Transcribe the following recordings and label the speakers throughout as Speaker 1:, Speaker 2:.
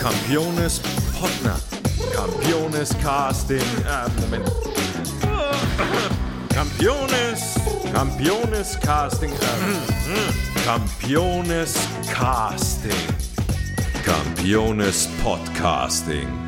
Speaker 1: Campiones Potner. Campiones Casting. Äh, Moment. Campiones. Campiones Casting. Äh, Campiones Casting. Campiones Podcasting.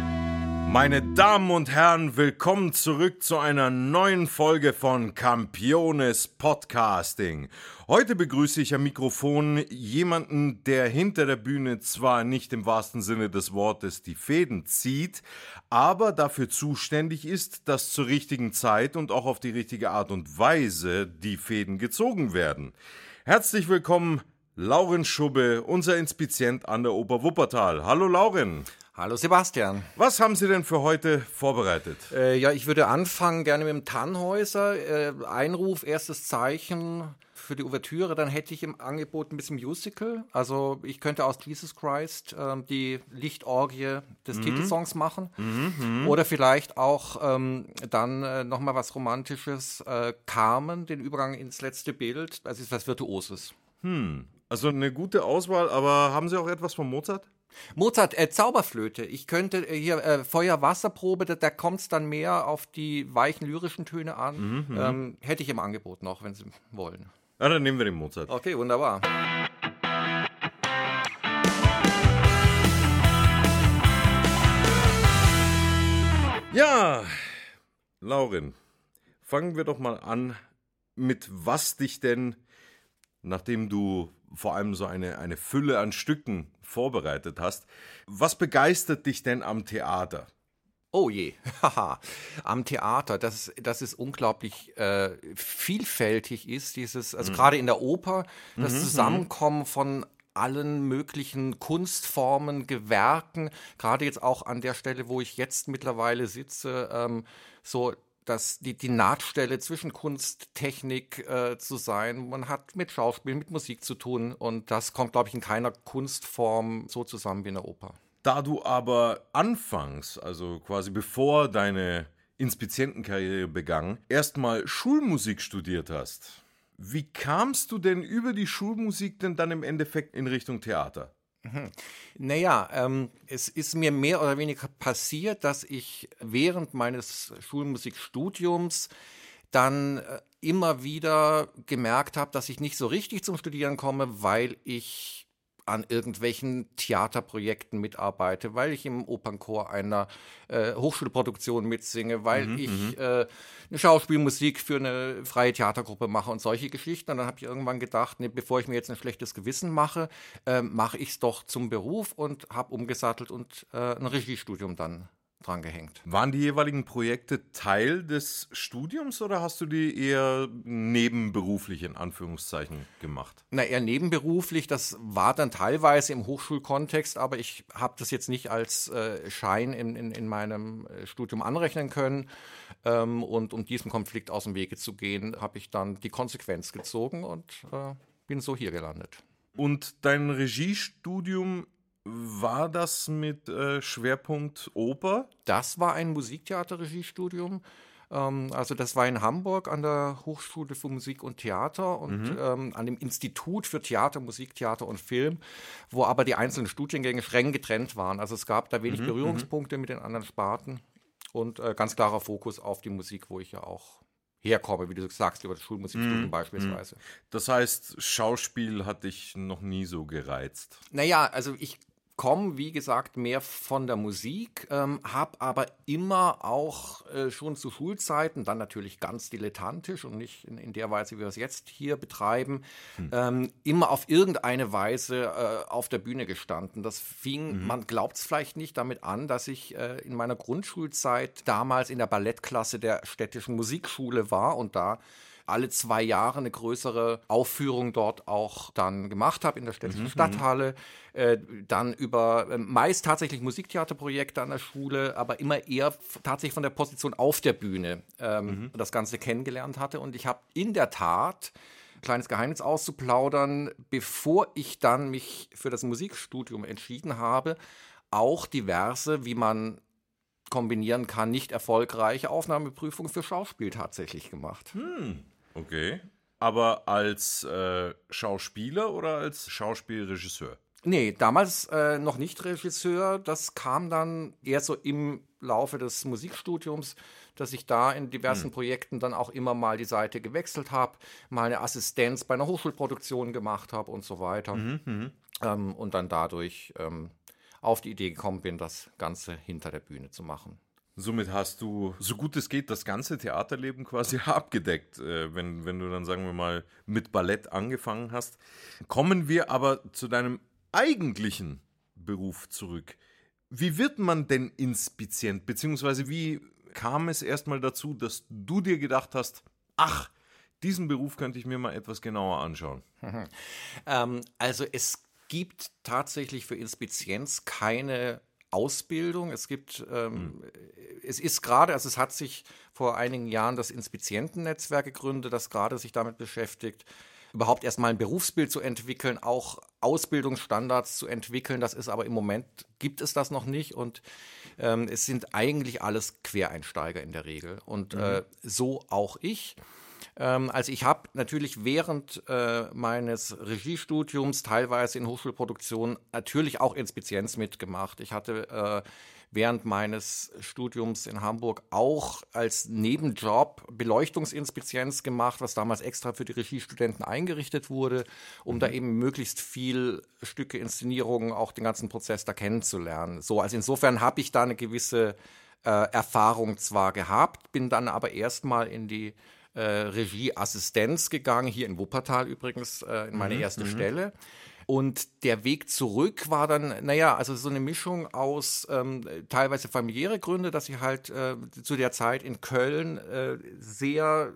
Speaker 1: Meine Damen und Herren, willkommen zurück zu einer neuen Folge von Campiones Podcasting. Heute begrüße ich am Mikrofon jemanden, der hinter der Bühne zwar nicht im wahrsten Sinne des Wortes die Fäden zieht, aber dafür zuständig ist, dass zur richtigen Zeit und auch auf die richtige Art und Weise die Fäden gezogen werden. Herzlich willkommen, Lauren Schubbe, unser Inspizient an der Oper Wuppertal. Hallo Lauren.
Speaker 2: Hallo Sebastian.
Speaker 1: Was haben Sie denn für heute vorbereitet?
Speaker 2: Äh, ja, ich würde anfangen gerne mit dem Tannhäuser. Äh, Einruf, erstes Zeichen für die Ouvertüre. Dann hätte ich im Angebot ein bisschen Musical. Also ich könnte aus Jesus Christ äh, die Lichtorgie des mhm. Titelsongs machen. Mhm, Oder vielleicht auch ähm, dann äh, nochmal was Romantisches. Äh, Carmen, den Übergang ins letzte Bild. Das ist was Virtuoses.
Speaker 1: Hm. Also eine gute Auswahl, aber haben Sie auch etwas von Mozart?
Speaker 2: Mozart, äh, Zauberflöte. Ich könnte äh, hier äh, Feuer-Wasserprobe, da, da kommt es dann mehr auf die weichen lyrischen Töne an. Mhm, mhm, ähm, hätte ich im Angebot noch, wenn Sie wollen.
Speaker 1: Ja, dann nehmen wir den Mozart.
Speaker 2: Okay, wunderbar.
Speaker 1: Ja, Laurin, fangen wir doch mal an, mit was dich denn, nachdem du vor allem so eine, eine Fülle an Stücken vorbereitet hast. Was begeistert dich denn am Theater?
Speaker 2: Oh je, haha, am Theater, das, das ist unglaublich äh, vielfältig ist, dieses, also mhm. gerade in der Oper, das mhm. Zusammenkommen von allen möglichen Kunstformen, Gewerken, gerade jetzt auch an der Stelle, wo ich jetzt mittlerweile sitze, ähm, so das, die, die Nahtstelle zwischen Kunst, Technik äh, zu sein. Man hat mit Schauspiel, mit Musik zu tun und das kommt, glaube ich, in keiner Kunstform so zusammen wie in der Oper.
Speaker 1: Da du aber anfangs, also quasi bevor deine Inspizientenkarriere begann, erstmal Schulmusik studiert hast, wie kamst du denn über die Schulmusik denn dann im Endeffekt in Richtung Theater?
Speaker 2: Mhm. Naja, ähm, es ist mir mehr oder weniger passiert, dass ich während meines Schulmusikstudiums dann äh, immer wieder gemerkt habe, dass ich nicht so richtig zum Studieren komme, weil ich an irgendwelchen Theaterprojekten mitarbeite, weil ich im Opernchor einer äh, Hochschulproduktion mitsinge, weil mhm, ich mhm. äh, eine Schauspielmusik für eine freie Theatergruppe mache und solche Geschichten. Und dann habe ich irgendwann gedacht, nee, bevor ich mir jetzt ein schlechtes Gewissen mache, äh, mache ich es doch zum Beruf und habe umgesattelt und äh, ein Regiestudium dann dran gehängt.
Speaker 1: Waren die jeweiligen Projekte Teil des Studiums oder hast du die eher nebenberuflich in Anführungszeichen gemacht?
Speaker 2: Na, eher nebenberuflich. Das war dann teilweise im Hochschulkontext, aber ich habe das jetzt nicht als äh, Schein in, in, in meinem äh, Studium anrechnen können. Ähm, und um diesem Konflikt aus dem Wege zu gehen, habe ich dann die Konsequenz gezogen und äh, bin so hier gelandet.
Speaker 1: Und dein Regiestudium war das mit äh, Schwerpunkt Oper?
Speaker 2: Das war ein Musiktheaterregiestudium. Ähm, also das war in Hamburg an der Hochschule für Musik und Theater und mhm. ähm, an dem Institut für Theater, Musiktheater und Film, wo aber die einzelnen Studiengänge streng getrennt waren. Also es gab da wenig mhm. Berührungspunkte mhm. mit den anderen Sparten und äh, ganz klarer Fokus auf die Musik, wo ich ja auch herkomme, wie du sagst, über das Schulmusikstudium mm, beispielsweise.
Speaker 1: Das heißt, Schauspiel hat dich noch nie so gereizt?
Speaker 2: Naja, also ich komme, wie gesagt, mehr von der Musik, ähm, habe aber immer auch äh, schon zu Schulzeiten, dann natürlich ganz dilettantisch und nicht in, in der Weise, wie wir es jetzt hier betreiben, hm. ähm, immer auf irgendeine Weise äh, auf der Bühne gestanden. Das fing, mhm. man glaubt es vielleicht nicht, damit an, dass ich äh, in meiner Grundschulzeit damals in der Ballettklasse der städtischen Musikschule war und da alle zwei Jahre eine größere Aufführung dort auch dann gemacht habe in der städtischen mhm. Stadthalle. Äh, dann über äh, meist tatsächlich Musiktheaterprojekte an der Schule, aber immer eher tatsächlich von der Position auf der Bühne ähm, mhm. das Ganze kennengelernt hatte. Und ich habe in der Tat kleines Geheimnis auszuplaudern, bevor ich dann mich für das Musikstudium entschieden habe, auch diverse, wie man kombinieren kann, nicht erfolgreiche Aufnahmeprüfungen für Schauspiel tatsächlich gemacht.
Speaker 1: Hm. Okay. aber als äh, Schauspieler oder als Schauspielregisseur?
Speaker 2: Nee, damals äh, noch nicht Regisseur. Das kam dann eher so im Laufe des Musikstudiums, dass ich da in diversen hm. Projekten dann auch immer mal die Seite gewechselt habe, mal eine Assistenz bei einer Hochschulproduktion gemacht habe und so weiter. Mhm, mhm, ähm, und dann dadurch ähm, auf die Idee gekommen bin, das Ganze hinter der Bühne zu machen.
Speaker 1: Somit hast du, so gut es geht, das ganze Theaterleben quasi abgedeckt, äh, wenn, wenn du dann, sagen wir mal, mit Ballett angefangen hast. Kommen wir aber zu deinem eigentlichen Beruf zurück. Wie wird man denn Inspizient, beziehungsweise wie kam es erstmal dazu, dass du dir gedacht hast, ach, diesen Beruf könnte ich mir mal etwas genauer anschauen?
Speaker 2: ähm, also es gibt tatsächlich für Inspizienz keine Ausbildung. Es gibt, ähm, hm. es ist gerade, also es hat sich vor einigen Jahren das Inspizientennetzwerk gegründet, das gerade sich damit beschäftigt, überhaupt erstmal ein Berufsbild zu entwickeln, auch Ausbildungsstandards zu entwickeln. Das ist aber im Moment gibt es das noch nicht und ähm, es sind eigentlich alles Quereinsteiger in der Regel und mhm. äh, so auch ich. Ähm, also ich habe natürlich während äh, meines Regiestudiums teilweise in Hochschulproduktionen natürlich auch Inspizienz mitgemacht. Ich hatte äh, während meines Studiums in Hamburg auch als Nebenjob Beleuchtungsinspizienz gemacht, was damals extra für die Regiestudenten eingerichtet wurde, um mhm. da eben möglichst viel Stücke, Inszenierungen, auch den ganzen Prozess da kennenzulernen. So, also insofern habe ich da eine gewisse äh, Erfahrung zwar gehabt, bin dann aber erstmal in die äh, Regieassistenz gegangen, hier in Wuppertal übrigens, äh, in meine mhm, erste mhm. Stelle. Und der Weg zurück war dann, naja, also so eine Mischung aus ähm, teilweise familiäre Gründe, dass ich halt äh, zu der Zeit in Köln äh, sehr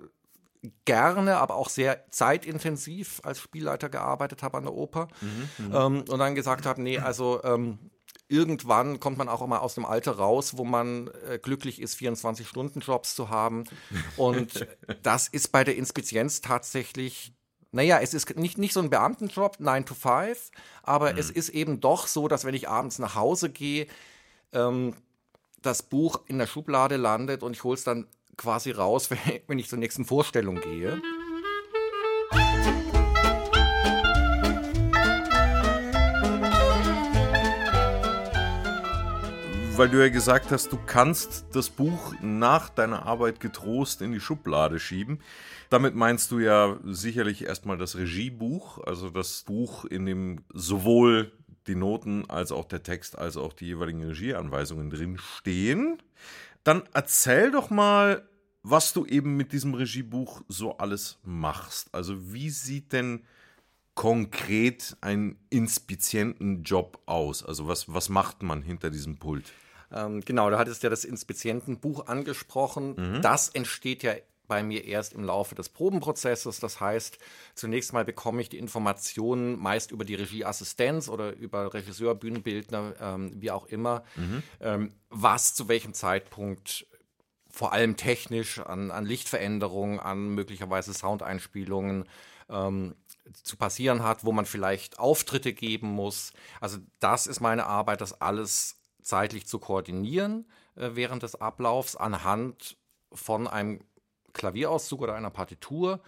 Speaker 2: gerne, aber auch sehr zeitintensiv als Spielleiter gearbeitet habe an der Oper. Mhm, mhm. ähm, und dann gesagt habe, nee, also ähm, irgendwann kommt man auch immer aus dem Alter raus, wo man äh, glücklich ist, 24-Stunden-Jobs zu haben. Und das ist bei der Inspizienz tatsächlich naja, es ist nicht, nicht so ein Beamtenjob, 9 to 5, aber mhm. es ist eben doch so, dass wenn ich abends nach Hause gehe, ähm, das Buch in der Schublade landet und ich hole es dann quasi raus, wenn ich zur nächsten Vorstellung gehe.
Speaker 1: Weil du ja gesagt hast, du kannst das Buch nach deiner Arbeit getrost in die Schublade schieben. Damit meinst du ja sicherlich erstmal das Regiebuch, also das Buch, in dem sowohl die Noten als auch der Text als auch die jeweiligen Regieanweisungen drin stehen. Dann erzähl doch mal, was du eben mit diesem Regiebuch so alles machst. Also wie sieht denn konkret ein Inspizientenjob aus? Also was, was macht man hinter diesem Pult?
Speaker 2: Ähm, genau, da hattest du ja das Inspizientenbuch angesprochen. Mhm. Das entsteht ja bei mir erst im Laufe des Probenprozesses. Das heißt, zunächst mal bekomme ich die Informationen meist über die Regieassistenz oder über Regisseur, Bühnenbildner, ähm, wie auch immer, mhm. ähm, was zu welchem Zeitpunkt vor allem technisch an, an Lichtveränderungen, an möglicherweise Soundeinspielungen ähm, zu passieren hat, wo man vielleicht Auftritte geben muss. Also das ist meine Arbeit, das alles zeitlich zu koordinieren äh, während des Ablaufs anhand von einem Klavierauszug oder einer Partitur.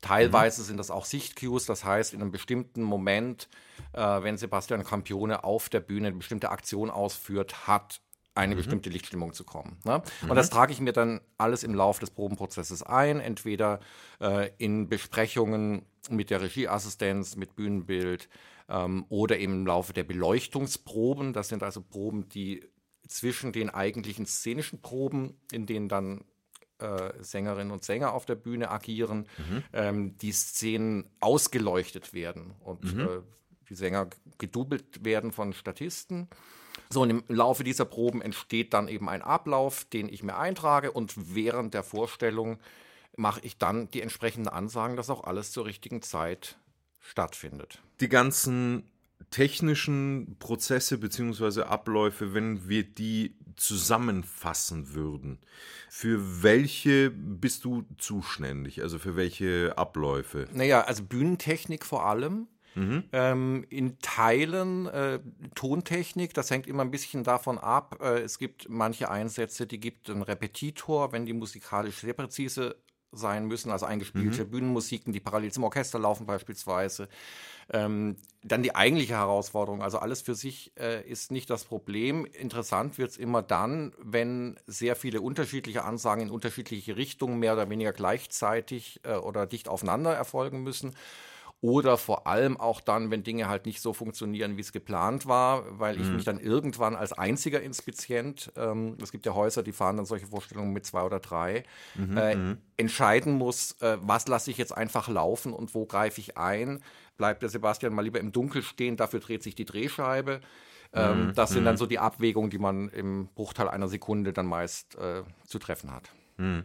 Speaker 2: Teilweise mhm. sind das auch Sichtcues, das heißt, in einem bestimmten Moment, äh, wenn Sebastian Campione auf der Bühne eine bestimmte Aktion ausführt, hat eine mhm. bestimmte Lichtstimmung zu kommen. Ne? Mhm. Und das trage ich mir dann alles im Laufe des Probenprozesses ein, entweder äh, in Besprechungen mit der Regieassistenz, mit Bühnenbild ähm, oder im Laufe der Beleuchtungsproben. Das sind also Proben, die zwischen den eigentlichen szenischen Proben, in denen dann äh, Sängerinnen und Sänger auf der Bühne agieren, mhm. ähm, die Szenen ausgeleuchtet werden und mhm. äh, die Sänger gedoubelt werden von Statisten. So, und im Laufe dieser Proben entsteht dann eben ein Ablauf, den ich mir eintrage und während der Vorstellung mache ich dann die entsprechenden Ansagen, dass auch alles zur richtigen Zeit stattfindet.
Speaker 1: Die ganzen technischen Prozesse bzw. Abläufe, wenn wir die zusammenfassen würden, für welche bist du zuständig? Also für welche Abläufe?
Speaker 2: Naja, also Bühnentechnik vor allem. Mhm. Ähm, in Teilen äh, Tontechnik, das hängt immer ein bisschen davon ab. Äh, es gibt manche Einsätze, die gibt ein Repetitor, wenn die musikalisch sehr präzise sein müssen, also eingespielte mhm. Bühnenmusiken, die parallel zum Orchester laufen beispielsweise. Ähm, dann die eigentliche Herausforderung, also alles für sich äh, ist nicht das Problem. Interessant wird es immer dann, wenn sehr viele unterschiedliche Ansagen in unterschiedliche Richtungen mehr oder weniger gleichzeitig äh, oder dicht aufeinander erfolgen müssen. Oder vor allem auch dann, wenn Dinge halt nicht so funktionieren, wie es geplant war, weil ich mhm. mich dann irgendwann als einziger Inspizient, ähm, es gibt ja Häuser, die fahren dann solche Vorstellungen mit zwei oder drei, mhm, äh, mhm. entscheiden muss, äh, was lasse ich jetzt einfach laufen und wo greife ich ein. Bleibt der Sebastian mal lieber im Dunkel stehen, dafür dreht sich die Drehscheibe. Ähm, mhm, das sind dann mhm. so die Abwägungen, die man im Bruchteil einer Sekunde dann meist äh, zu treffen hat.
Speaker 1: Mhm.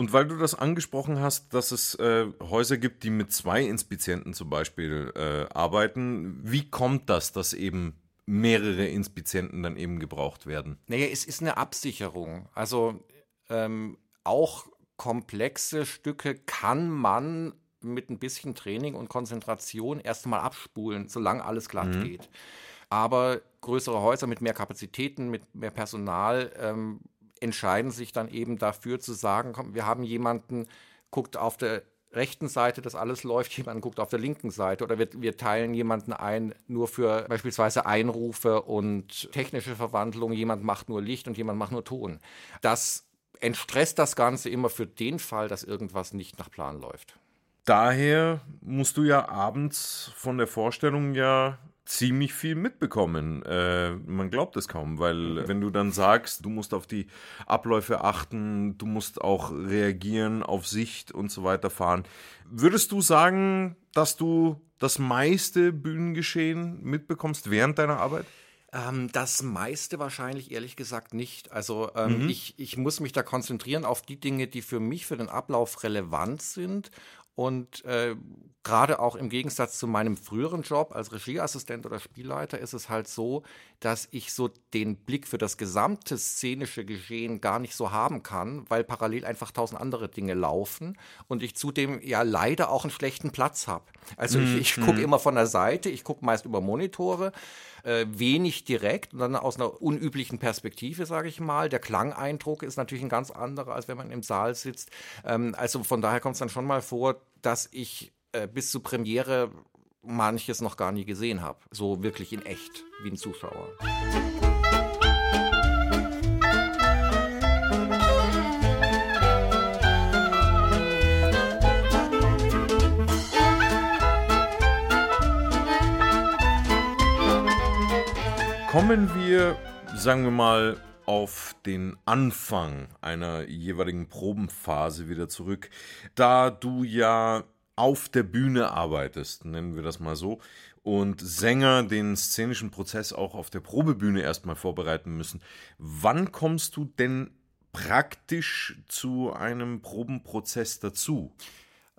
Speaker 1: Und weil du das angesprochen hast, dass es äh, Häuser gibt, die mit zwei Inspizienten zum Beispiel äh, arbeiten, wie kommt das, dass eben mehrere Inspizienten dann eben gebraucht werden?
Speaker 2: Naja, es ist eine Absicherung. Also ähm, auch komplexe Stücke kann man mit ein bisschen Training und Konzentration erstmal abspulen, solange alles glatt mhm. geht. Aber größere Häuser mit mehr Kapazitäten, mit mehr Personal ähm, entscheiden sich dann eben dafür zu sagen, komm, wir haben jemanden, guckt auf der rechten Seite, dass alles läuft, jemand guckt auf der linken Seite oder wir, wir teilen jemanden ein nur für beispielsweise Einrufe und technische Verwandlung, jemand macht nur Licht und jemand macht nur Ton. Das entstresst das Ganze immer für den Fall, dass irgendwas nicht nach Plan läuft.
Speaker 1: Daher musst du ja abends von der Vorstellung ja ziemlich viel mitbekommen. Äh, man glaubt es kaum, weil wenn du dann sagst, du musst auf die Abläufe achten, du musst auch reagieren, auf Sicht und so weiter fahren. Würdest du sagen, dass du das meiste Bühnengeschehen mitbekommst während deiner Arbeit?
Speaker 2: Ähm, das meiste wahrscheinlich ehrlich gesagt nicht. Also ähm, mhm. ich, ich muss mich da konzentrieren auf die Dinge, die für mich, für den Ablauf relevant sind und äh, gerade auch im Gegensatz zu meinem früheren Job als Regieassistent oder Spielleiter ist es halt so, dass ich so den Blick für das gesamte szenische Geschehen gar nicht so haben kann, weil parallel einfach tausend andere Dinge laufen und ich zudem ja leider auch einen schlechten Platz habe. Also mm, ich, ich gucke mm. immer von der Seite, ich gucke meist über Monitore, äh, wenig direkt und dann aus einer unüblichen Perspektive, sage ich mal. Der Klangeindruck ist natürlich ein ganz anderer, als wenn man im Saal sitzt. Ähm, also von daher kommt es dann schon mal vor, dass ich äh, bis zur Premiere manches noch gar nie gesehen habe. So wirklich in echt, wie ein Zuschauer.
Speaker 1: Kommen wir, sagen wir mal, auf den Anfang einer jeweiligen Probenphase wieder zurück, da du ja auf der Bühne arbeitest, nennen wir das mal so, und Sänger den szenischen Prozess auch auf der Probebühne erstmal vorbereiten müssen. Wann kommst du denn praktisch zu einem Probenprozess dazu?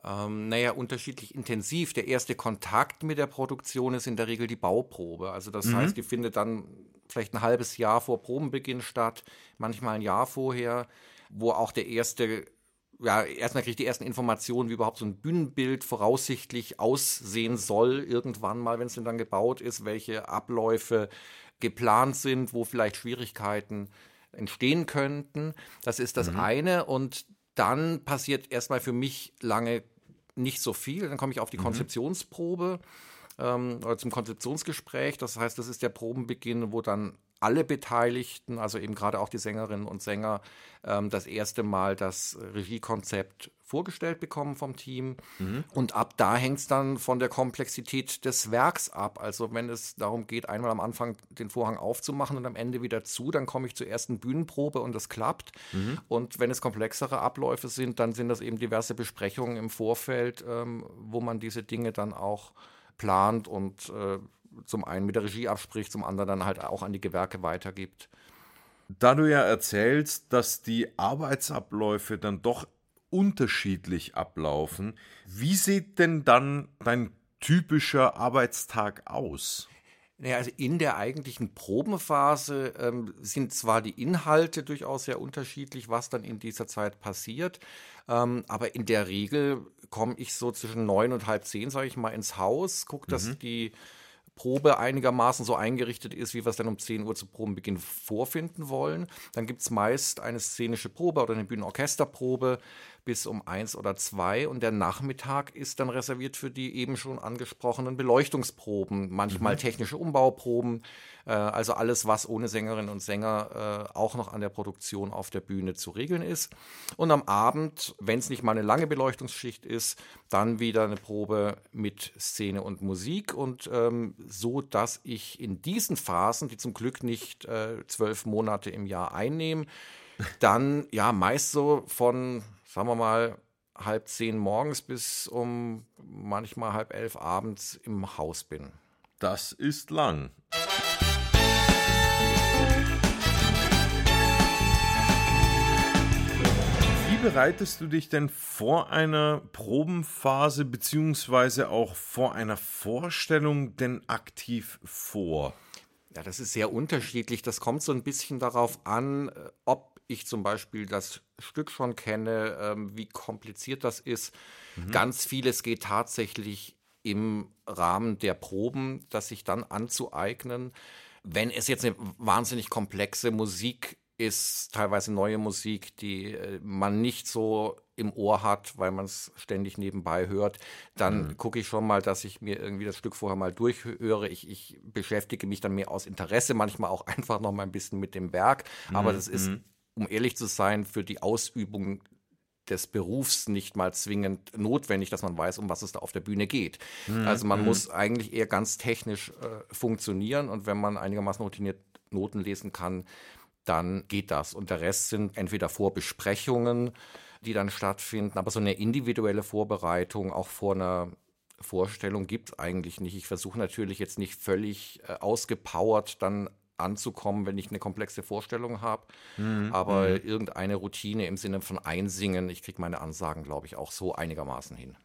Speaker 2: Ähm, naja, unterschiedlich intensiv. Der erste Kontakt mit der Produktion ist in der Regel die Bauprobe. Also das mhm. heißt, die findet dann vielleicht ein halbes Jahr vor Probenbeginn statt, manchmal ein Jahr vorher, wo auch der erste ja, erstmal kriege ich die ersten Informationen, wie überhaupt so ein Bühnenbild voraussichtlich aussehen soll, irgendwann mal, wenn es denn dann gebaut ist, welche Abläufe geplant sind, wo vielleicht Schwierigkeiten entstehen könnten. Das ist das mhm. eine. Und dann passiert erstmal für mich lange nicht so viel. Dann komme ich auf die mhm. Konzeptionsprobe ähm, oder zum Konzeptionsgespräch. Das heißt, das ist der Probenbeginn, wo dann alle Beteiligten, also eben gerade auch die Sängerinnen und Sänger, ähm, das erste Mal das Regiekonzept vorgestellt bekommen vom Team. Mhm. Und ab da hängt es dann von der Komplexität des Werks ab. Also wenn es darum geht, einmal am Anfang den Vorhang aufzumachen und am Ende wieder zu, dann komme ich zur ersten Bühnenprobe und das klappt. Mhm. Und wenn es komplexere Abläufe sind, dann sind das eben diverse Besprechungen im Vorfeld, ähm, wo man diese Dinge dann auch plant und äh, zum einen mit der Regie abspricht, zum anderen dann halt auch an die Gewerke weitergibt.
Speaker 1: Da du ja erzählst, dass die Arbeitsabläufe dann doch unterschiedlich ablaufen, wie sieht denn dann dein typischer Arbeitstag aus?
Speaker 2: Naja, also in der eigentlichen Probenphase ähm, sind zwar die Inhalte durchaus sehr unterschiedlich, was dann in dieser Zeit passiert, ähm, aber in der Regel komme ich so zwischen neun und halb zehn, sage ich mal, ins Haus, gucke, dass mhm. die Probe einigermaßen so eingerichtet ist, wie wir es dann um 10 Uhr zu Probenbeginn vorfinden wollen. Dann gibt es meist eine szenische Probe oder eine Bühnenorchesterprobe. Bis um eins oder zwei und der Nachmittag ist dann reserviert für die eben schon angesprochenen Beleuchtungsproben, manchmal mhm. technische Umbauproben, äh, also alles, was ohne Sängerinnen und Sänger äh, auch noch an der Produktion auf der Bühne zu regeln ist. Und am Abend, wenn es nicht mal eine lange Beleuchtungsschicht ist, dann wieder eine Probe mit Szene und Musik und ähm, so, dass ich in diesen Phasen, die zum Glück nicht äh, zwölf Monate im Jahr einnehmen, dann ja meist so von, sagen wir mal, halb zehn morgens bis um manchmal halb elf abends im Haus bin.
Speaker 1: Das ist lang. bereitest du dich denn vor einer Probenphase beziehungsweise auch vor einer Vorstellung denn aktiv vor?
Speaker 2: Ja, das ist sehr unterschiedlich. Das kommt so ein bisschen darauf an, äh, ob ich zum Beispiel das Stück schon kenne, ähm, wie kompliziert das ist. Mhm. Ganz vieles geht tatsächlich im Rahmen der Proben, das sich dann anzueignen. Wenn es jetzt eine wahnsinnig komplexe Musik ist teilweise neue Musik, die äh, man nicht so im Ohr hat, weil man es ständig nebenbei hört, dann mhm. gucke ich schon mal, dass ich mir irgendwie das Stück vorher mal durchhöre. Ich, ich beschäftige mich dann mehr aus Interesse, manchmal auch einfach noch mal ein bisschen mit dem Werk. Mhm. Aber das ist, mhm. Um ehrlich zu sein, für die Ausübung des Berufs nicht mal zwingend notwendig, dass man weiß, um was es da auf der Bühne geht. Mhm. Also man mhm. muss eigentlich eher ganz technisch äh, funktionieren und wenn man einigermaßen routiniert Noten lesen kann, dann geht das. Und der Rest sind entweder Vorbesprechungen, die dann stattfinden, aber so eine individuelle Vorbereitung auch vor einer Vorstellung gibt es eigentlich nicht. Ich versuche natürlich jetzt nicht völlig äh, ausgepowert dann anzukommen, wenn ich eine komplexe Vorstellung habe. Mhm. Aber mhm. irgendeine Routine im Sinne von Einsingen, ich kriege meine Ansagen, glaube ich, auch so einigermaßen hin.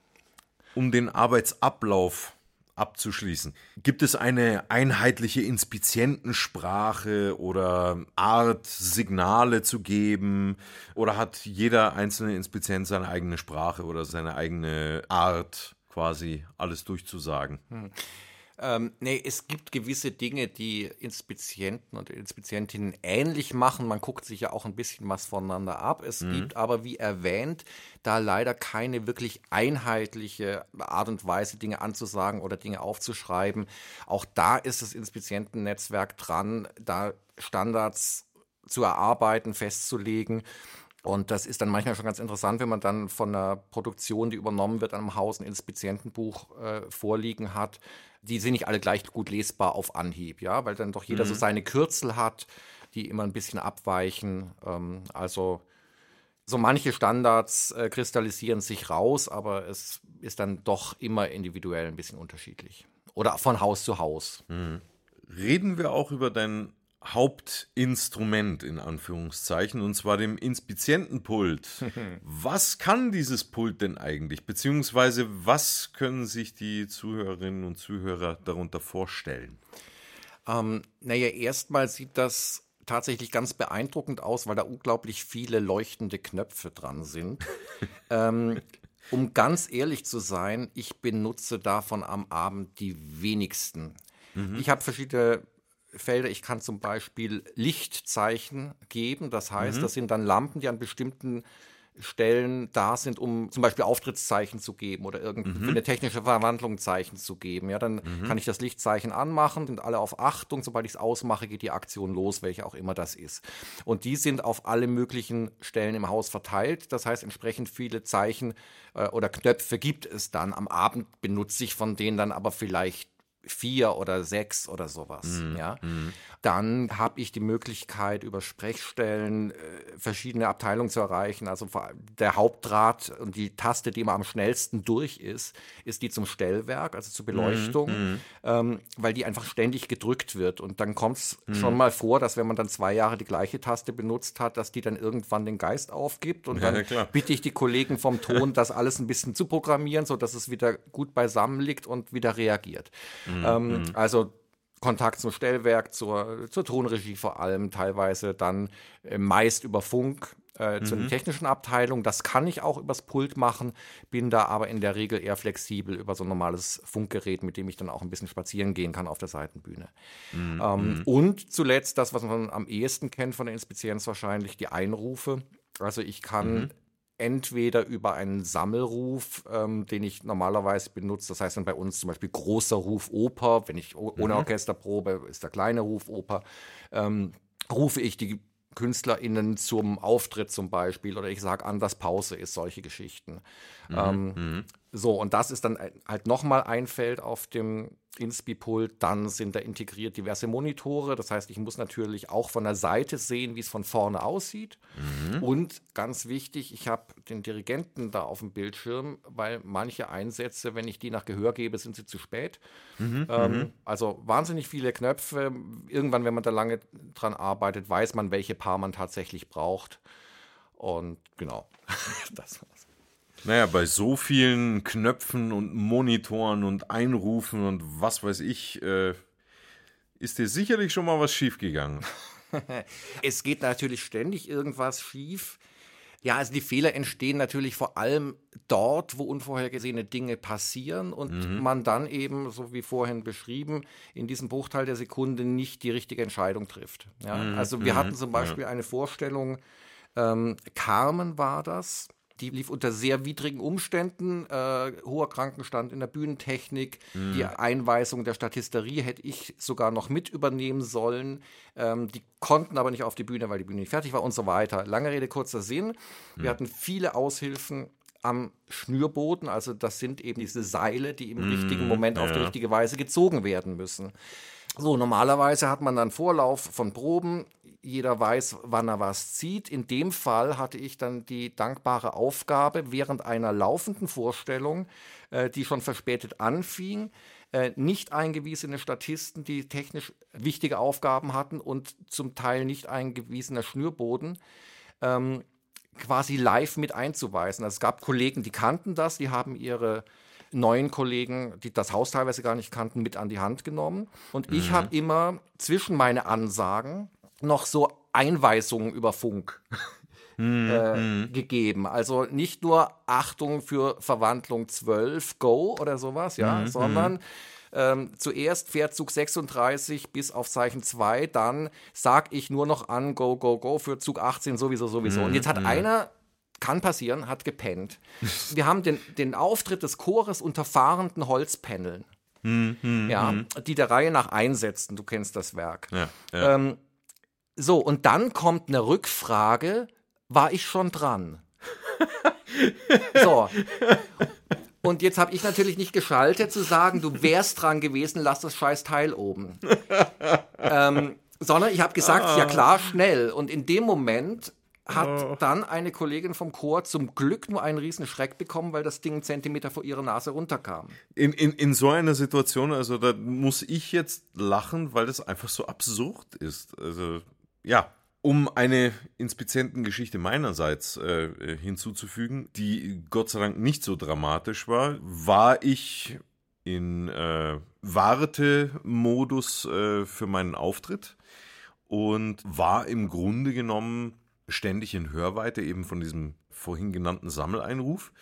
Speaker 1: Um den Arbeitsablauf abzuschließen. Gibt es eine einheitliche Inspizientensprache oder Art, Signale zu geben? Oder hat jeder einzelne Inspizient seine eigene Sprache oder seine eigene Art, quasi alles durchzusagen? Hm.
Speaker 2: Ähm, nee, es gibt gewisse Dinge, die Inspizienten und Inspizientinnen ähnlich machen. Man guckt sich ja auch ein bisschen was voneinander ab. Es mhm. gibt aber, wie erwähnt, da leider keine wirklich einheitliche Art und Weise, Dinge anzusagen oder Dinge aufzuschreiben. Auch da ist das Inspizientennetzwerk dran, da Standards zu erarbeiten, festzulegen. Und das ist dann manchmal schon ganz interessant, wenn man dann von einer Produktion, die übernommen wird, einem Haus ein Inspizientenbuch äh, vorliegen hat, die sind nicht alle gleich gut lesbar auf Anhieb, ja, weil dann doch jeder mhm. so seine Kürzel hat, die immer ein bisschen abweichen. Ähm, also so manche Standards äh, kristallisieren sich raus, aber es ist dann doch immer individuell ein bisschen unterschiedlich. Oder von Haus zu Haus. Mhm.
Speaker 1: Reden wir auch über dein Hauptinstrument in Anführungszeichen, und zwar dem Inspizientenpult. was kann dieses Pult denn eigentlich? Beziehungsweise was können sich die Zuhörerinnen und Zuhörer darunter vorstellen?
Speaker 2: Ähm, naja, erstmal sieht das tatsächlich ganz beeindruckend aus, weil da unglaublich viele leuchtende Knöpfe dran sind. ähm, um ganz ehrlich zu sein, ich benutze davon am Abend die wenigsten. Mhm. Ich habe verschiedene Felder. Ich kann zum Beispiel Lichtzeichen geben. Das heißt, mhm. das sind dann Lampen, die an bestimmten Stellen da sind, um zum Beispiel Auftrittszeichen zu geben oder irgendwie mhm. eine technische Verwandlung Zeichen zu geben. Ja, dann mhm. kann ich das Lichtzeichen anmachen, sind alle auf Achtung. Sobald ich es ausmache, geht die Aktion los, welche auch immer das ist. Und die sind auf alle möglichen Stellen im Haus verteilt. Das heißt, entsprechend viele Zeichen äh, oder Knöpfe gibt es dann. Am Abend benutze ich von denen dann aber vielleicht vier oder sechs oder sowas. Mhm. Ja. Mhm. Dann habe ich die Möglichkeit, über Sprechstellen äh, verschiedene Abteilungen zu erreichen. Also der Hauptdraht und die Taste, die immer am schnellsten durch ist, ist die zum Stellwerk, also zur Beleuchtung, mhm. mhm. ähm, weil die einfach ständig gedrückt wird. Und dann kommt es mhm. schon mal vor, dass wenn man dann zwei Jahre die gleiche Taste benutzt hat, dass die dann irgendwann den Geist aufgibt. Und dann ja, bitte ich die Kollegen vom Ton, das alles ein bisschen zu programmieren, sodass es wieder gut beisammen liegt und wieder reagiert. Mhm. Ähm, mhm. also Kontakt zum Stellwerk, zur, zur Tonregie vor allem, teilweise dann äh, meist über Funk äh, mhm. zu den technischen Abteilungen. Das kann ich auch übers Pult machen, bin da aber in der Regel eher flexibel über so ein normales Funkgerät, mit dem ich dann auch ein bisschen spazieren gehen kann auf der Seitenbühne. Mhm. Ähm, mhm. und zuletzt das, was man am ehesten kennt von der Inspizienz wahrscheinlich, die Einrufe. Also ich kann mhm entweder über einen Sammelruf, ähm, den ich normalerweise benutze. Das heißt dann bei uns zum Beispiel großer Ruf Oper. Wenn ich ohne mhm. Orchester probe, ist der kleine Ruf Oper. Ähm, rufe ich die KünstlerInnen zum Auftritt zum Beispiel oder ich sage an, dass Pause ist, solche Geschichten. Mhm. Ähm, mhm. So, und das ist dann halt nochmal ein Feld auf dem Inspi-Pult. Dann sind da integriert diverse Monitore. Das heißt, ich muss natürlich auch von der Seite sehen, wie es von vorne aussieht. Mhm. Und ganz wichtig, ich habe den Dirigenten da auf dem Bildschirm, weil manche Einsätze, wenn ich die nach Gehör gebe, sind sie zu spät. Mhm. Ähm, mhm. also wahnsinnig viele Knöpfe. Irgendwann, wenn man da lange dran arbeitet, weiß man, welche Paar man tatsächlich braucht. Und genau,
Speaker 1: das war's. Naja, bei so vielen Knöpfen und Monitoren und Einrufen und was weiß ich, äh, ist dir sicherlich schon mal was schiefgegangen.
Speaker 2: es geht natürlich ständig irgendwas schief. Ja, also die Fehler entstehen natürlich vor allem dort, wo unvorhergesehene Dinge passieren und mhm. man dann eben, so wie vorhin beschrieben, in diesem Bruchteil der Sekunde nicht die richtige Entscheidung trifft. Ja, mhm. Also wir mhm. hatten zum Beispiel ja. eine Vorstellung, ähm, Carmen war das, die lief unter sehr widrigen Umständen, äh, hoher Krankenstand in der Bühnentechnik. Mhm. Die Einweisung der Statisterie hätte ich sogar noch mit übernehmen sollen. Ähm, die konnten aber nicht auf die Bühne, weil die Bühne nicht fertig war und so weiter. Lange Rede, kurzer Sinn. Mhm. Wir hatten viele Aushilfen am Schnürboden. Also das sind eben diese Seile, die im mhm. richtigen Moment ja. auf die richtige Weise gezogen werden müssen. So, normalerweise hat man dann Vorlauf von Proben jeder weiß, wann er was zieht. In dem Fall hatte ich dann die dankbare Aufgabe, während einer laufenden Vorstellung, äh, die schon verspätet anfing, äh, nicht eingewiesene Statisten, die technisch wichtige Aufgaben hatten und zum Teil nicht eingewiesener Schnürboden, ähm, quasi live mit einzuweisen. Also es gab Kollegen, die kannten das, die haben ihre neuen Kollegen, die das Haus teilweise gar nicht kannten, mit an die Hand genommen. Und ich mhm. habe immer zwischen meine Ansagen noch so Einweisungen über Funk hm, äh, hm. gegeben. Also nicht nur Achtung für Verwandlung 12, Go oder sowas, ja, hm, sondern ähm, zuerst Zug 36 bis auf Zeichen 2, dann sag ich nur noch an, go, go, go für Zug 18 sowieso, sowieso. Und jetzt hat einer kann passieren, hat gepennt. Wir haben den, den Auftritt des Chores unter fahrenden Holzpaneln. Hm, hm, ja, hm. die der Reihe nach einsetzten. Du kennst das Werk. Ja, ja. Ähm, so, und dann kommt eine Rückfrage, war ich schon dran? so. Und jetzt habe ich natürlich nicht geschaltet zu sagen, du wärst dran gewesen, lass das scheiß Teil oben. ähm, sondern ich habe gesagt, ah. ja klar, schnell. Und in dem Moment hat oh. dann eine Kollegin vom Chor zum Glück nur einen riesen Schreck bekommen, weil das Ding einen Zentimeter vor ihrer Nase runterkam.
Speaker 1: In, in, in so einer Situation, also da muss ich jetzt lachen, weil das einfach so absurd ist. Also ja, um eine Inspizientengeschichte meinerseits äh, hinzuzufügen, die Gott sei Dank nicht so dramatisch war, war ich in äh, Wartemodus äh, für meinen Auftritt und war im Grunde genommen ständig in Hörweite eben von diesem vorhin genannten Sammeleinruf.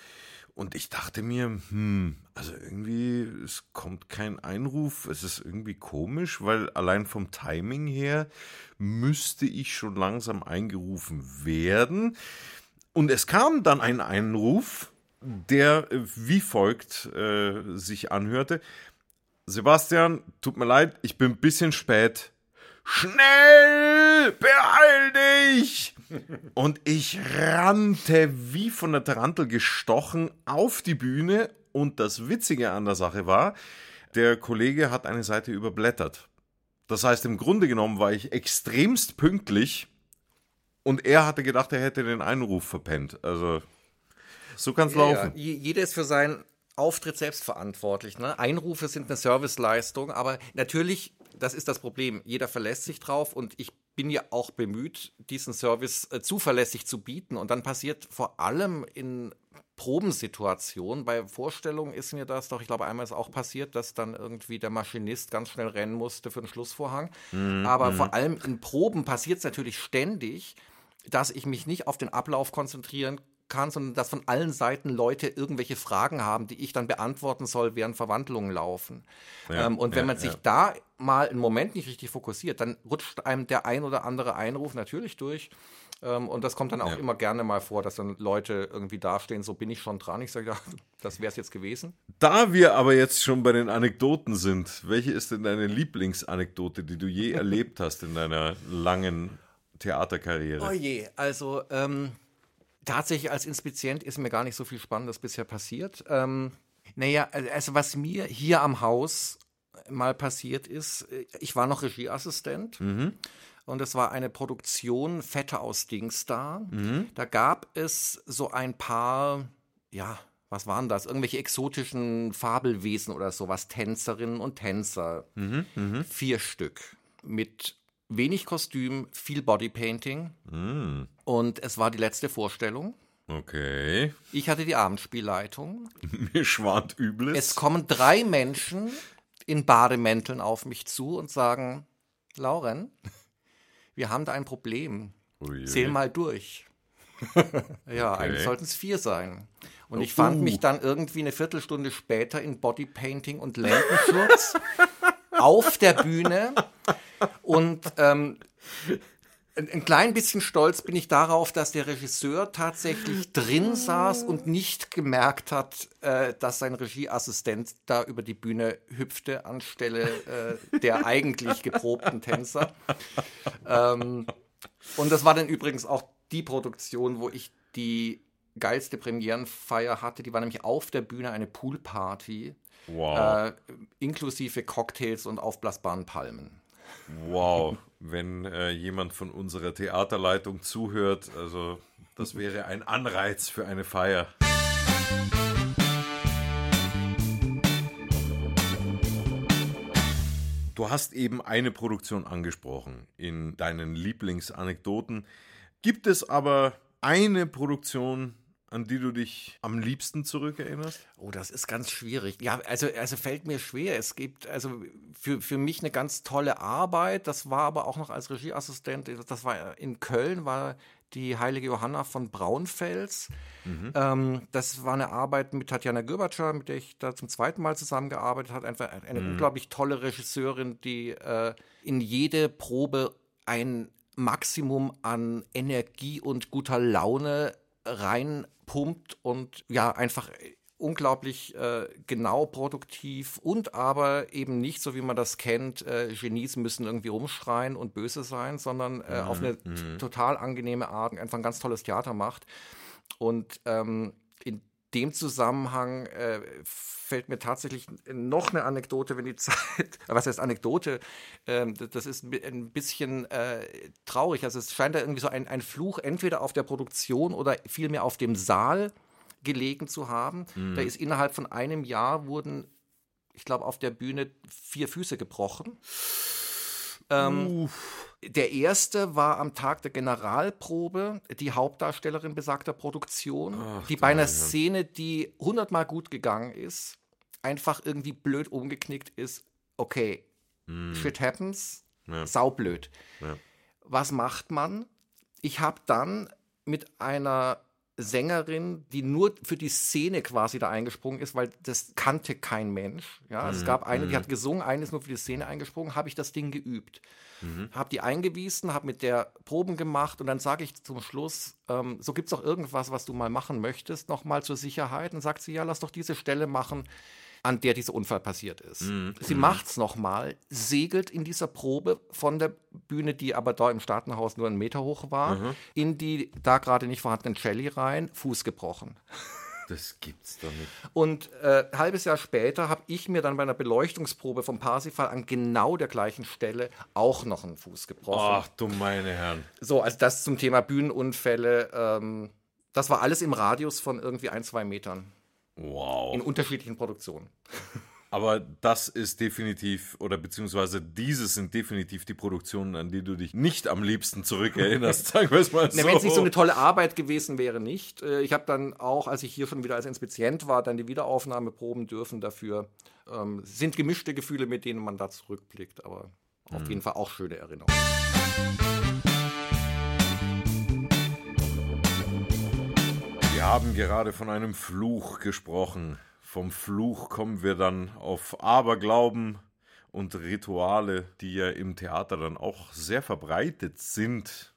Speaker 1: Und ich dachte mir, hm, also irgendwie, es kommt kein Einruf, es ist irgendwie komisch, weil allein vom Timing her müsste ich schon langsam eingerufen werden. Und es kam dann ein Einruf, der wie folgt äh, sich anhörte. Sebastian, tut mir leid, ich bin ein bisschen spät. Schnell, beeil dich! Und ich rannte wie von der Tarantel gestochen auf die Bühne. Und das Witzige an der Sache war, der Kollege hat eine Seite überblättert. Das heißt, im Grunde genommen war ich extremst pünktlich und er hatte gedacht, er hätte den Einruf verpennt. Also, so kann es ja, laufen.
Speaker 2: Ja. Jeder ist für seinen Auftritt selbst verantwortlich. Ne? Einrufe sind eine Serviceleistung, aber natürlich, das ist das Problem. Jeder verlässt sich drauf und ich bin ja auch bemüht, diesen Service äh, zuverlässig zu bieten. Und dann passiert vor allem in Probensituationen, bei Vorstellungen ist mir das doch, ich glaube, einmal ist auch passiert, dass dann irgendwie der Maschinist ganz schnell rennen musste für den Schlussvorhang. Mhm. Aber mhm. vor allem in Proben passiert es natürlich ständig, dass ich mich nicht auf den Ablauf konzentrieren kann, sondern dass von allen Seiten Leute irgendwelche Fragen haben, die ich dann beantworten soll, während Verwandlungen laufen. Ja, ähm, und wenn ja, man sich ja. da mal einen Moment nicht richtig fokussiert, dann rutscht einem der ein oder andere Einruf natürlich durch. Ähm, und das kommt dann auch immer gerne mal vor, dass dann Leute irgendwie dastehen, so bin ich schon dran. Ich sage, ja, das wäre es jetzt gewesen.
Speaker 1: Da wir aber jetzt schon bei den Anekdoten sind, welche ist denn deine Lieblingsanekdote, die du je erlebt hast in deiner langen Theaterkarriere?
Speaker 2: Oh je, also ähm, tatsächlich als Inspizient ist mir gar nicht so viel Spannendes bisher passiert. Ähm, naja, also was mir hier am Haus mal passiert ist, ich war noch Regieassistent. Mhm. Und es war eine Produktion Fette aus Dingsda. Mhm. Da gab es so ein paar, ja, was waren das? Irgendwelche exotischen Fabelwesen oder sowas, Tänzerinnen und Tänzer. Mhm. Mhm. Vier Stück. Mit wenig Kostüm, viel Bodypainting. Mhm. Und es war die letzte Vorstellung.
Speaker 1: Okay.
Speaker 2: Ich hatte die Abendspielleitung.
Speaker 1: Mir schwant Übles.
Speaker 2: Es kommen drei Menschen in Bademänteln auf mich zu und sagen, Lauren, wir haben da ein Problem. Ui. Zähl mal durch. ja, okay. eigentlich sollten es vier sein. Und ich fand uh. mich dann irgendwie eine Viertelstunde später in Bodypainting und Lendenschutz auf der Bühne. Und ähm, ein, ein klein bisschen stolz bin ich darauf, dass der Regisseur tatsächlich drin saß und nicht gemerkt hat, äh, dass sein Regieassistent da über die Bühne hüpfte anstelle äh, der eigentlich geprobten Tänzer. Ähm, und das war dann übrigens auch die Produktion, wo ich die geilste Premierenfeier hatte. Die war nämlich auf der Bühne eine Poolparty. Wow. Äh, inklusive Cocktails und aufblasbaren Palmen.
Speaker 1: Wow, wenn äh, jemand von unserer Theaterleitung zuhört, also das wäre ein Anreiz für eine Feier. Du hast eben eine Produktion angesprochen in deinen Lieblingsanekdoten. Gibt es aber eine Produktion, an die du dich am liebsten zurückerinnerst?
Speaker 2: Oh, das ist ganz schwierig. Ja, also, also fällt mir schwer. Es gibt also für, für mich eine ganz tolle Arbeit. Das war aber auch noch als Regieassistent. Das war in Köln, war die heilige Johanna von Braunfels. Mhm. Ähm, das war eine Arbeit mit Tatjana Görbatscher, mit der ich da zum zweiten Mal zusammengearbeitet habe. Einfach eine mhm. unglaublich tolle Regisseurin, die äh, in jede Probe ein Maximum an Energie und guter Laune reinpumpt und ja, einfach unglaublich äh, genau produktiv und aber eben nicht so, wie man das kennt, äh, Genies müssen irgendwie rumschreien und böse sein, sondern äh, mhm. auf eine mhm. total angenehme Art einfach ein ganz tolles Theater macht. Und ähm, in dem Zusammenhang äh, fällt mir tatsächlich noch eine Anekdote, wenn die Zeit, was heißt Anekdote, ähm, das ist ein bisschen äh, traurig. Also es scheint da irgendwie so ein, ein Fluch entweder auf der Produktion oder vielmehr auf dem Saal gelegen zu haben. Mhm. Da ist innerhalb von einem Jahr wurden, ich glaube, auf der Bühne vier Füße gebrochen. Ähm, der erste war am Tag der Generalprobe die Hauptdarstellerin besagter Produktion, Ach, die bei einer Szene, die hundertmal gut gegangen ist, einfach irgendwie blöd umgeknickt ist. Okay, mm. shit happens, ja. saublöd. Ja. Was macht man? Ich habe dann mit einer Sängerin, die nur für die Szene quasi da eingesprungen ist, weil das kannte kein Mensch. Ja, mhm. es gab eine, die mhm. hat gesungen, eine ist nur für die Szene eingesprungen, habe ich das Ding geübt. Mhm. Habe die eingewiesen, habe mit der Proben gemacht und dann sage ich zum Schluss, ähm, so gibt es auch irgendwas, was du mal machen möchtest, nochmal zur Sicherheit. Und sagt sie, ja, lass doch diese Stelle machen an der dieser Unfall passiert ist. Mhm. Sie macht es nochmal, segelt in dieser Probe von der Bühne, die aber da im Staatenhaus nur einen Meter hoch war, mhm. in die da gerade nicht vorhandenen Jelly rein, Fuß gebrochen.
Speaker 1: Das gibt's doch nicht.
Speaker 2: Und äh, ein halbes Jahr später habe ich mir dann bei einer Beleuchtungsprobe vom Parsifal an genau der gleichen Stelle auch noch einen Fuß gebrochen.
Speaker 1: Ach du meine Herren.
Speaker 2: So, also das zum Thema Bühnenunfälle. Ähm, das war alles im Radius von irgendwie ein, zwei Metern.
Speaker 1: Wow.
Speaker 2: In unterschiedlichen Produktionen.
Speaker 1: Aber das ist definitiv, oder beziehungsweise diese sind definitiv die Produktionen, an die du dich nicht am liebsten zurückerinnerst, sagen wir es mal
Speaker 2: so. Wenn es nicht so eine tolle Arbeit gewesen wäre, nicht. Äh, ich habe dann auch, als ich hier schon wieder als Inspizient war, dann die Wiederaufnahme proben dürfen dafür. Ähm, sind gemischte Gefühle, mit denen man da zurückblickt, aber mhm. auf jeden Fall auch schöne Erinnerungen.
Speaker 1: Wir haben gerade von einem Fluch gesprochen. Vom Fluch kommen wir dann auf Aberglauben und Rituale, die ja im Theater dann auch sehr verbreitet sind.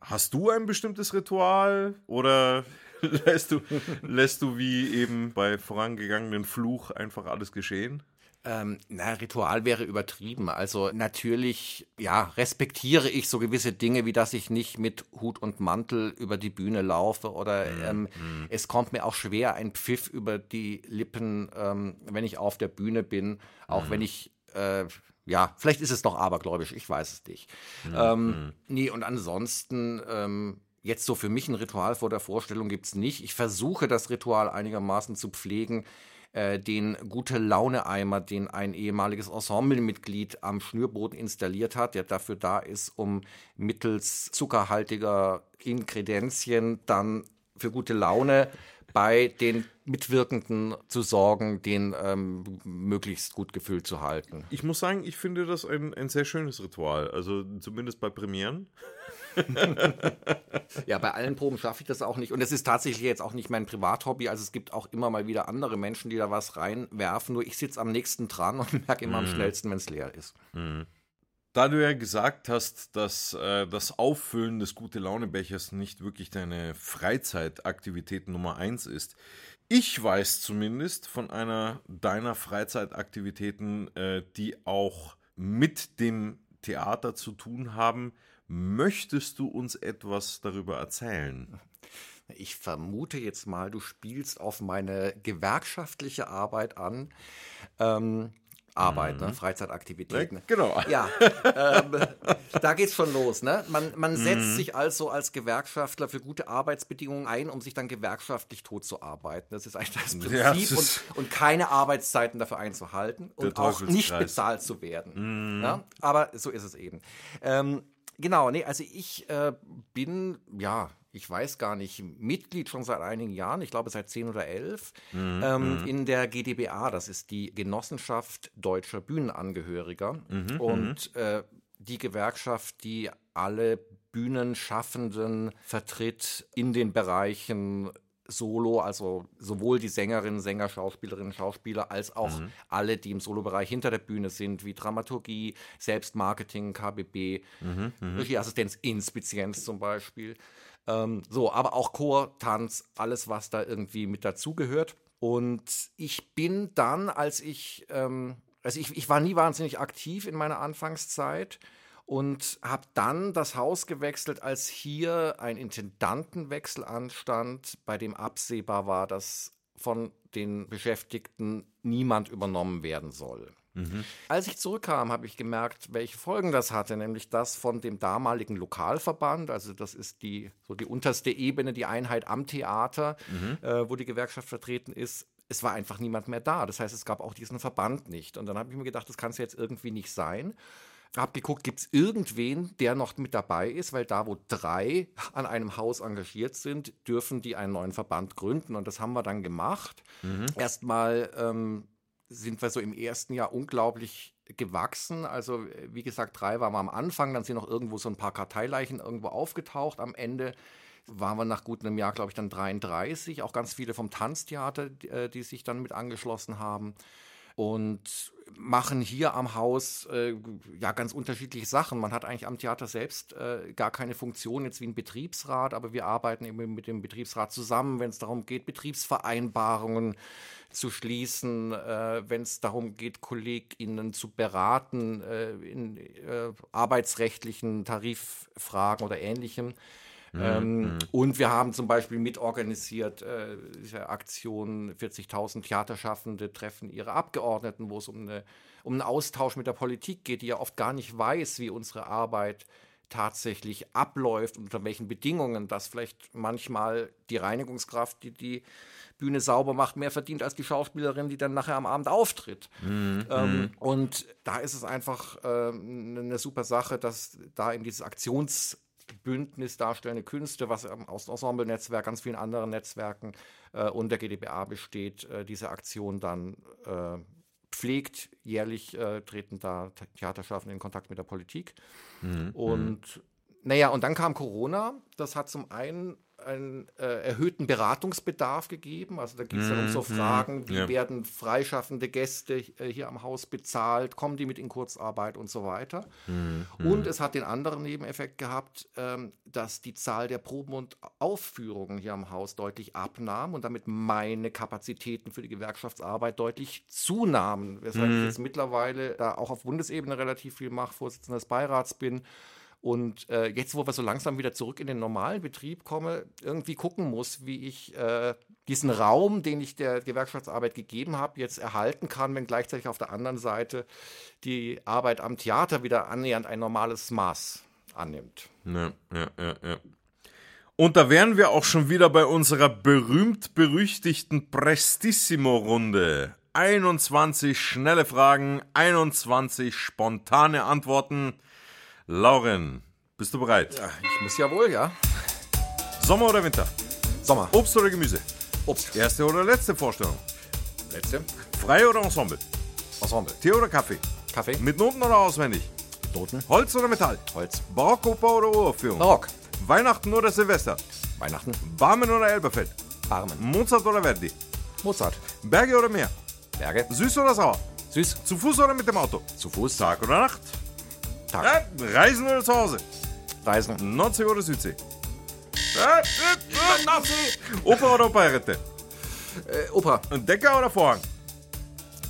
Speaker 1: Hast du ein bestimmtes Ritual oder lässt du, lässt du wie eben bei vorangegangenen Fluch einfach alles geschehen?
Speaker 2: Ähm, na, Ritual wäre übertrieben. Also natürlich, ja, respektiere ich so gewisse Dinge, wie dass ich nicht mit Hut und Mantel über die Bühne laufe oder mhm. ähm, mhm. es kommt mir auch schwer ein Pfiff über die Lippen, ähm, wenn ich auf der Bühne bin, auch mhm. wenn ich äh, ja, vielleicht ist es doch abergläubisch, ich weiß es nicht. Mhm. Ähm, mhm. nee, und ansonsten, ähm, jetzt so für mich ein Ritual vor der Vorstellung gibt es nicht. Ich versuche das Ritual einigermaßen zu pflegen, äh, den Gute-Laune-Eimer, den ein ehemaliges Ensemblemitglied am Schnürboden installiert hat, der dafür da ist, um mittels zuckerhaltiger Inkredenzien dann für gute Laune bei den Mitwirkenden zu sorgen, den ähm, möglichst gut gefüllt zu halten.
Speaker 1: Ich muss sagen, ich finde das ein, ein sehr schönes Ritual. Also zumindest bei Premieren.
Speaker 2: Ja, bei allen Proben schaffe ich das auch nicht. Und es ist tatsächlich jetzt auch nicht mein Privathobby. Also es gibt auch immer mal wieder andere Menschen, die da was reinwerfen. Nur ich sitze am nächsten dran und merke immer mm. am mhm. schnellsten, wenn es leer ist. Mm.
Speaker 1: Da du ja gesagt hast, dass äh, das Auffüllen des Gute-Laune-Bechers nicht wirklich deine Freizeitaktivität Nummer eins ist, ich weiß zumindest von einer deiner Freizeitaktivitäten, äh, die auch mit dem Theater zu tun haben, Möchtest du uns etwas darüber erzählen?
Speaker 2: Ich vermute jetzt mal, du spielst auf meine gewerkschaftliche Arbeit an. Ähm, Arbeit, ne? mhm. ne? Freizeitaktivitäten.
Speaker 1: genau.
Speaker 2: Ja, ähm, da geht's schon los. Ne? Man, man setzt mhm. sich also als Gewerkschaftler für gute Arbeitsbedingungen ein, um sich dann gewerkschaftlich tot zu arbeiten. Das ist eigentlich das Prinzip ja, das und, und, keine Arbeitszeiten dafür einzuhalten und auch nicht bezahlt zu werden. Mhm. Ja? Aber so ist es eben. Ähm, Genau, nee, also ich äh, bin, ja, ich weiß gar nicht, Mitglied schon seit einigen Jahren, ich glaube seit zehn oder elf, mhm. ähm, mhm. in der GdBA, das ist die Genossenschaft deutscher Bühnenangehöriger. Mhm. Und mhm. äh, die Gewerkschaft, die alle Bühnenschaffenden vertritt in den Bereichen Solo, also sowohl die Sängerinnen, Sänger, Schauspielerinnen, Schauspieler, als auch mhm. alle, die im Solobereich hinter der Bühne sind, wie Dramaturgie, Selbstmarketing, KBB, mhm, mhm, Regieassistenz, Inspizienz zum Beispiel. Ähm, so, aber auch Chor, Tanz, alles, was da irgendwie mit dazugehört. Und ich bin dann, als ich, ähm, also ich, ich war nie wahnsinnig aktiv in meiner Anfangszeit und habe dann das Haus gewechselt, als hier ein Intendantenwechsel anstand, bei dem absehbar war, dass von den Beschäftigten niemand übernommen werden soll. Mhm. Als ich zurückkam, habe ich gemerkt, welche Folgen das hatte, nämlich das von dem damaligen Lokalverband, also das ist die so die unterste Ebene, die Einheit am Theater, mhm. äh, wo die Gewerkschaft vertreten ist. Es war einfach niemand mehr da. Das heißt, es gab auch diesen Verband nicht. Und dann habe ich mir gedacht, das kann es jetzt irgendwie nicht sein habe geguckt, gibt es irgendwen, der noch mit dabei ist, weil da, wo drei an einem Haus engagiert sind, dürfen die einen neuen Verband gründen. Und das haben wir dann gemacht. Mhm. Erstmal ähm, sind wir so im ersten Jahr unglaublich gewachsen. Also, wie gesagt, drei waren wir am Anfang, dann sind noch irgendwo so ein paar Karteileichen irgendwo aufgetaucht. Am Ende waren wir nach gut einem Jahr, glaube ich, dann 33. Auch ganz viele vom Tanztheater, die, äh, die sich dann mit angeschlossen haben und machen hier am Haus äh, ja ganz unterschiedliche Sachen. Man hat eigentlich am Theater selbst äh, gar keine Funktion jetzt wie ein Betriebsrat, aber wir arbeiten eben mit dem Betriebsrat zusammen, wenn es darum geht, Betriebsvereinbarungen zu schließen, äh, wenn es darum geht, KollegInnen zu beraten äh, in äh, arbeitsrechtlichen Tariffragen oder ähnlichem. Mhm. Ähm, mhm. Und wir haben zum Beispiel mitorganisiert äh, diese Aktion 40.000 Theaterschaffende treffen ihre Abgeordneten, wo es um, eine, um einen Austausch mit der Politik geht, die ja oft gar nicht weiß, wie unsere Arbeit tatsächlich abläuft und unter welchen Bedingungen, dass vielleicht manchmal die Reinigungskraft, die die Bühne sauber macht, mehr verdient als die Schauspielerin, die dann nachher am Abend auftritt. Mhm. Ähm, mhm. und da ist es einfach äh, eine super Sache, dass da in dieses Aktions Bündnis Darstellende Künste, was aus dem Ensemble-Netzwerk, ganz vielen anderen Netzwerken äh, und der GdBA besteht, äh, diese Aktion dann äh, pflegt. Jährlich äh, treten da Theaterschaffende in Kontakt mit der Politik. Mhm. Und naja, und dann kam Corona. Das hat zum einen einen äh, erhöhten Beratungsbedarf gegeben. Also da geht es dann um so Fragen, wie
Speaker 1: ja.
Speaker 2: werden freischaffende Gäste äh, hier am Haus bezahlt, kommen die mit in Kurzarbeit und so weiter. Und es hat den anderen Nebeneffekt gehabt, ähm, dass die Zahl der Proben und Aufführungen hier am Haus deutlich abnahm und damit meine Kapazitäten für die Gewerkschaftsarbeit deutlich zunahmen. Weshalb ich jetzt mittlerweile da auch auf Bundesebene relativ viel mache, Vorsitzender des Beirats bin. Und äh, jetzt, wo wir so langsam wieder zurück in den normalen Betrieb komme, irgendwie gucken muss, wie ich äh, diesen Raum, den ich der Gewerkschaftsarbeit gegeben habe, jetzt erhalten kann, wenn gleichzeitig auf der anderen Seite die Arbeit am Theater wieder annähernd ein normales Maß annimmt.
Speaker 1: Ja, ja, ja, ja. Und da wären wir auch schon wieder bei unserer berühmt-berüchtigten Prestissimo-Runde. 21 schnelle Fragen, 21 spontane Antworten. Lauren, bist du bereit?
Speaker 2: Ja, ich muss ja wohl, ja.
Speaker 1: Sommer oder Winter?
Speaker 2: Sommer.
Speaker 1: Obst oder Gemüse?
Speaker 2: Obst.
Speaker 1: Erste oder letzte Vorstellung?
Speaker 2: Letzte.
Speaker 1: Frei oder Ensemble?
Speaker 2: Ensemble.
Speaker 1: Tee oder Kaffee?
Speaker 2: Kaffee.
Speaker 1: Mit Noten oder auswendig?
Speaker 2: Noten.
Speaker 1: Holz oder Metall?
Speaker 2: Holz.
Speaker 1: Barockoper oder Uraufführung?
Speaker 2: Barock.
Speaker 1: Weihnachten oder Silvester?
Speaker 2: Weihnachten.
Speaker 1: Barmen oder Elberfeld?
Speaker 2: Barmen.
Speaker 1: Mozart oder Verdi?
Speaker 2: Mozart.
Speaker 1: Berge oder Meer?
Speaker 2: Berge.
Speaker 1: Süß oder sauer?
Speaker 2: Süß.
Speaker 1: Zu Fuß oder mit dem Auto?
Speaker 2: Zu Fuß.
Speaker 1: Tag oder Nacht?
Speaker 2: Tag.
Speaker 1: Ja, Reisen oder zu Hause?
Speaker 2: Reisen.
Speaker 1: Nordsee oder Südsee? Ja, äh, Nordsee. Oper oder Operette?
Speaker 2: Äh, Oper.
Speaker 1: Decker oder Vorhang?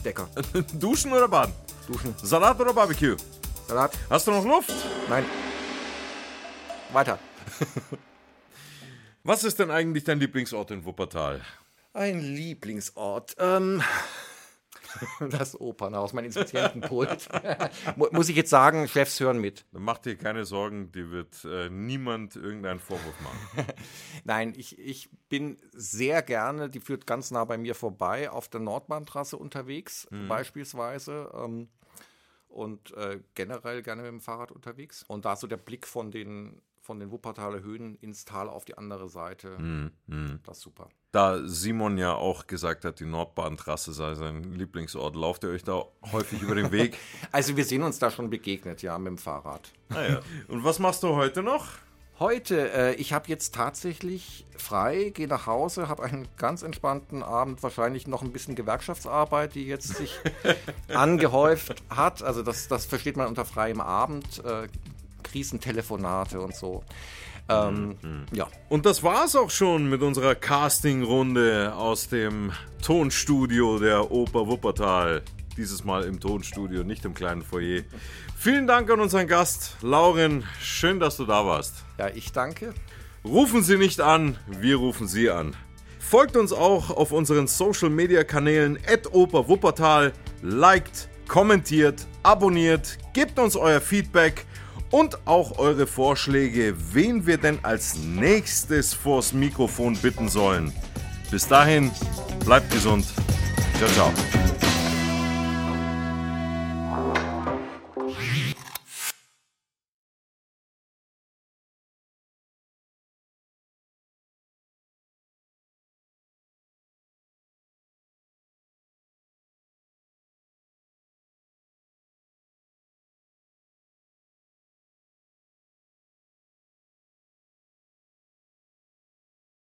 Speaker 2: Decker.
Speaker 1: Duschen oder Baden?
Speaker 2: Duschen.
Speaker 1: Salat oder Barbecue?
Speaker 2: Salat.
Speaker 1: Hast du noch Luft?
Speaker 2: Nein. Weiter.
Speaker 1: Was ist denn eigentlich dein Lieblingsort in Wuppertal?
Speaker 2: Ein Lieblingsort. Ähm, das Opernhaus, mein Inspizientenpult. Mu- Muss ich jetzt sagen, Chefs hören mit.
Speaker 1: Mach dir keine Sorgen, dir wird äh, niemand irgendeinen Vorwurf machen.
Speaker 2: Nein, ich, ich bin sehr gerne, die führt ganz nah bei mir vorbei, auf der Nordbahntrasse unterwegs, beispielsweise. Ähm, und äh, generell gerne mit dem Fahrrad unterwegs. Und da so der Blick von den, von den Wuppertaler Höhen ins Tal auf die andere Seite, das ist super.
Speaker 1: Da Simon ja auch gesagt hat, die Nordbahntrasse sei sein Lieblingsort, lauft ihr euch da häufig über den Weg?
Speaker 2: Also wir sind uns da schon begegnet, ja, mit dem Fahrrad.
Speaker 1: Und was machst du heute noch?
Speaker 2: Heute, äh, ich habe jetzt tatsächlich frei, gehe nach Hause, habe einen ganz entspannten Abend, wahrscheinlich noch ein bisschen Gewerkschaftsarbeit, die jetzt sich angehäuft hat. Also das, das versteht man unter freiem Abend, äh, Krisentelefonate und so. Ähm, Ja,
Speaker 1: Und das war's auch schon mit unserer Casting-Runde aus dem Tonstudio der Oper Wuppertal. Dieses Mal im Tonstudio, nicht im kleinen Foyer. Vielen Dank an unseren Gast, Lauren. Schön, dass du da warst.
Speaker 2: ja, ich danke.
Speaker 1: Rufen Sie nicht an, wir rufen Sie an. Folgt uns auch auf unseren Social Media Kanälen Oper Wuppertal, liked, kommentiert, abonniert, gebt uns euer Feedback und auch eure Vorschläge, wen wir denn als nächstes vors Mikrofon bitten sollen. Bis dahin, bleibt gesund. Ciao, ciao.